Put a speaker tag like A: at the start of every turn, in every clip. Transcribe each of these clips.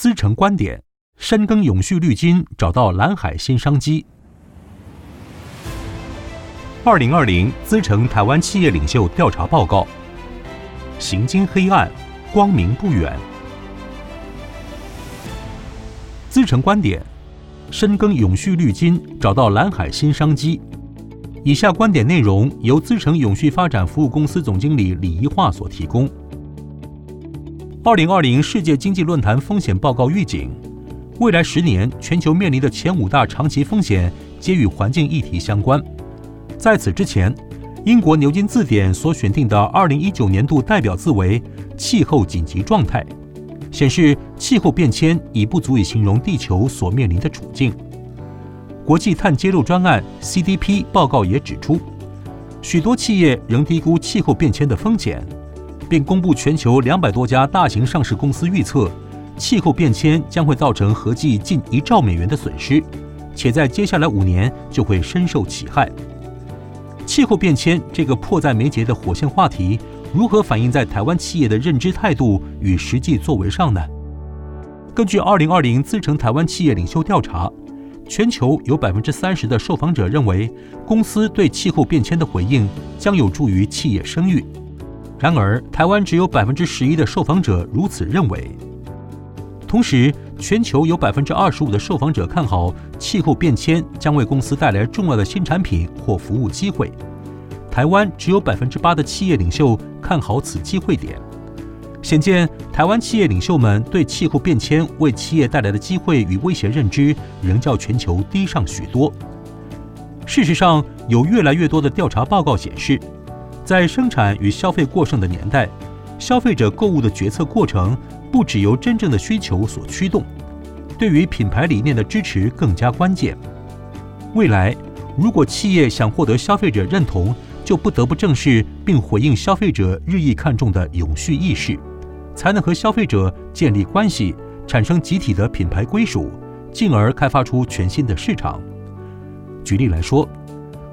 A: 资诚观点：深耕永续绿金，找到蓝海新商机。二零二零资诚台湾企业领袖调查报告：行经黑暗，光明不远。资诚观点：深耕永续绿金，找到蓝海新商机。以下观点内容由资诚永续发展服务公司总经理李一化所提供。二零二零世界经济论坛风险报告预警，未来十年全球面临的前五大长期风险皆与环境议题相关。在此之前，英国牛津字典所选定的二零一九年度代表字为“气候紧急状态”，显示气候变迁已不足以形容地球所面临的处境。国际碳揭露专案 （CDP） 报告也指出，许多企业仍低估气候变迁的风险，并公布全球两百多家大型上市公司预测，气候变迁将会造成合计近一兆美元的损失，且在接下来五年就会深受其害。气候变迁这个迫在眉睫的火线话题，如何反映在台湾企业的认知态度与实际作为上呢？根据二零二零资诚台湾企业领袖调查。全球有百分之三十的受访者认为，公司对气候变迁的回应将有助于企业声誉。然而，台湾只有百分之十一的受访者如此认为。同时，全球有百分之二十五的受访者看好气候变迁将为公司带来重要的新产品或服务机会。台湾只有百分之八的企业领袖看好此机会点。显见，台湾企业领袖们对气候变迁为企业带来的机会与威胁认知，仍较全球低上许多。事实上，有越来越多的调查报告显示，在生产与消费过剩的年代，消费者购物的决策过程不只由真正的需求所驱动，对于品牌理念的支持更加关键。未来，如果企业想获得消费者认同，就不得不正视并回应消费者日益看重的永续意识。才能和消费者建立关系，产生集体的品牌归属，进而开发出全新的市场。举例来说，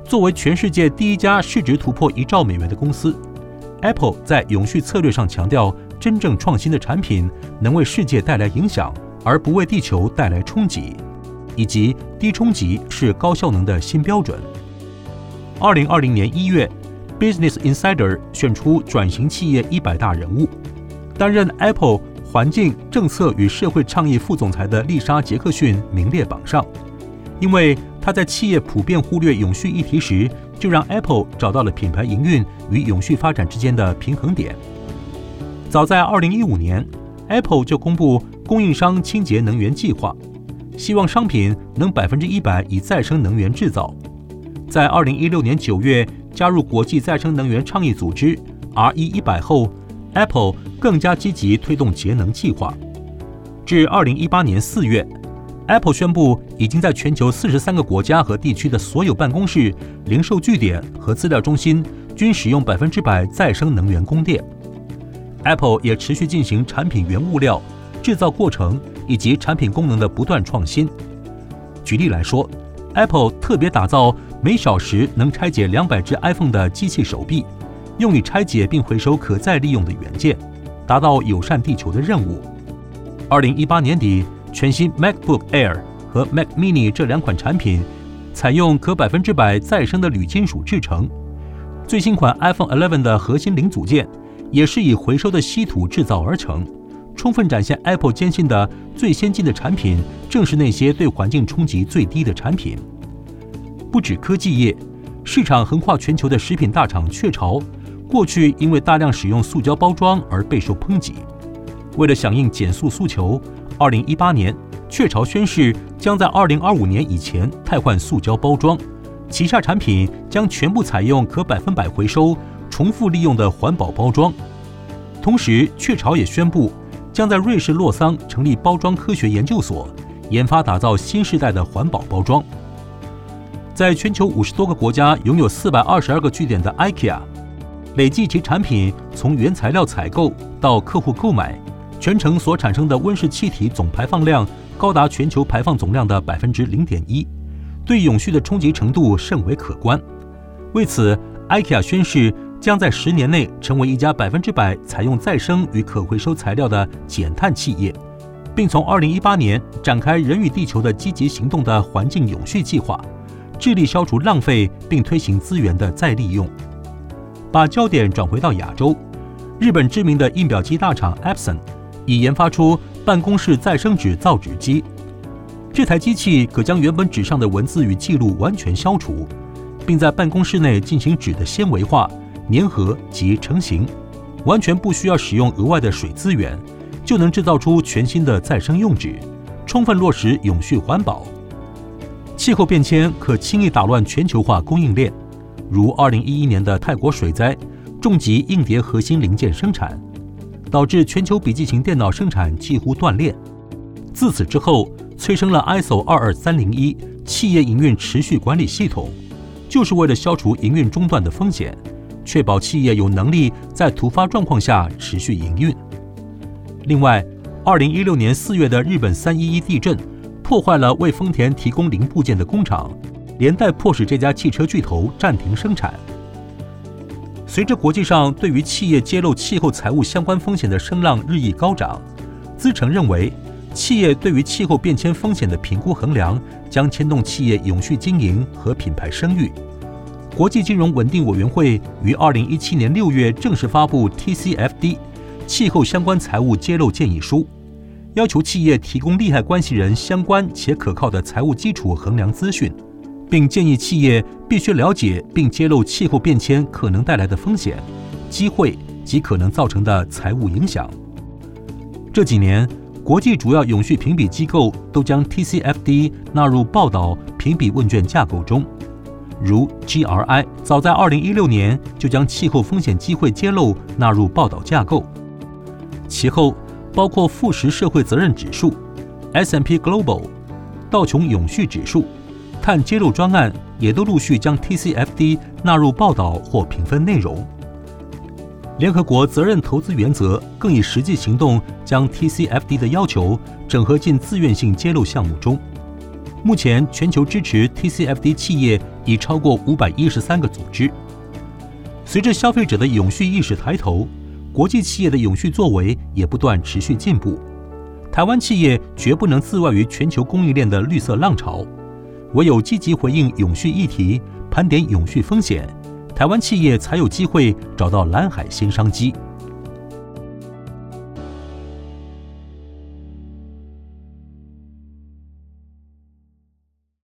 A: 作为全世界第一家市值突破一兆美元的公司，Apple 在永续策略上强调，真正创新的产品能为世界带来影响，而不为地球带来冲击，以及低冲击是高效能的新标准。二零二零年一月，Business Insider 选出转型企业一百大人物。担任 Apple 环境政策与社会倡议副总裁的丽莎·杰克逊名列榜上，因为他在企业普遍忽略永续议题时，就让 Apple 找到了品牌营运与永续发展之间的平衡点。早在2015年，Apple 就公布供应商清洁能源计划，希望商品能百分之一百以再生能源制造。在2016年9月加入国际再生能源倡议组织 RE100 后，Apple 更加积极推动节能计划。至二零一八年四月，Apple 宣布已经在全球四十三个国家和地区的所有办公室、零售据点和资料中心均使用百分之百再生能源供电。Apple 也持续进行产品原物料、制造过程以及产品功能的不断创新。举例来说，Apple 特别打造每小时能拆解两百只 iPhone 的机器手臂，用以拆解并回收可再利用的元件。达到友善地球的任务。二零一八年底，全新 MacBook Air 和 Mac Mini 这两款产品采用可百分之百再生的铝金属制成。最新款 iPhone 11的核心零组件也是以回收的稀土制造而成，充分展现 Apple 坚信的最先进的产品正是那些对环境冲击最低的产品。不止科技业，市场横跨全球的食品大厂雀巢。过去因为大量使用塑胶包装而备受抨击。为了响应减塑诉求，二零一八年，雀巢宣誓将在二零二五年以前汰换塑胶包装，旗下产品将全部采用可百分百回收、重复利用的环保包装。同时，雀巢也宣布将在瑞士洛桑成立包装科学研究所，研发打造新世代的环保包装。在全球五十多个国家拥有四百二十二个据点的 IKEA。累计其产品从原材料采购到客户购买，全程所产生的温室气体总排放量高达全球排放总量的百分之零点一，对永续的冲击程度甚为可观。为此，IKEA 宣誓将在十年内成为一家百分之百采用再生与可回收材料的减碳企业，并从2018年展开人与地球的积极行动的环境永续计划，致力消除浪费并推行资源的再利用。把焦点转回到亚洲，日本知名的印表机大厂 Epson 已研发出办公室再生纸造纸机。这台机器可将原本纸上的文字与记录完全消除，并在办公室内进行纸的纤维化、粘合及成型，完全不需要使用额外的水资源，就能制造出全新的再生用纸，充分落实永续环保。气候变迁可轻易打乱全球化供应链，如2011年的泰国水灾，重击硬碟核心零件生产，导致全球笔记型电脑生产几乎断裂。自此之后，催生了 ISO 二二三零一企业营运持续管理系统，就是为了消除营运中断的风险，确保企业有能力在突发状况下持续营运。另外，二零一六年四月的日本三一一地震，破坏了为丰田提供零部件的工厂，连带迫使这家汽车巨头暂停生产。随着国际上对于企业揭露气候财务相关风险的声浪日益高涨，资诚认为。企业对于气候变迁风险的评估衡量，将牵动企业永续经营和品牌声誉。国际金融稳定委员会于二零一七年六月正式发布 TCFD 气候相关财务揭露建议书，要求企业提供利害关系人相关且可靠的财务基础衡量资讯，并建议企业必须了解并揭露气候变迁可能带来的风险、机会及可能造成的财务影响。这几年，国际主要永续评比机构都将 TCFD 纳入报道评比问卷架构中，如 GRI 早在2016年就将气候风险机会揭露纳入报道架构，其后包括富时社会责任指数、S&P Global、道琼永续指数、碳揭露专案也都陆续将 TCFD 纳入报道或评分内容。联合国责任投资原则更以实际行动将 TCFD 的要求整合进自愿性揭露项目中。目前，全球支持 TCFD 企业已超过五百一十三个组织。随着消费者的永续意识抬头，国际企业的永续作为也不断持续进步。台湾企业绝不能自外于全球供应链的绿色浪潮，唯有积极回应永续议题，盘点永续风险。台湾企业才有机会找到蓝海新商机。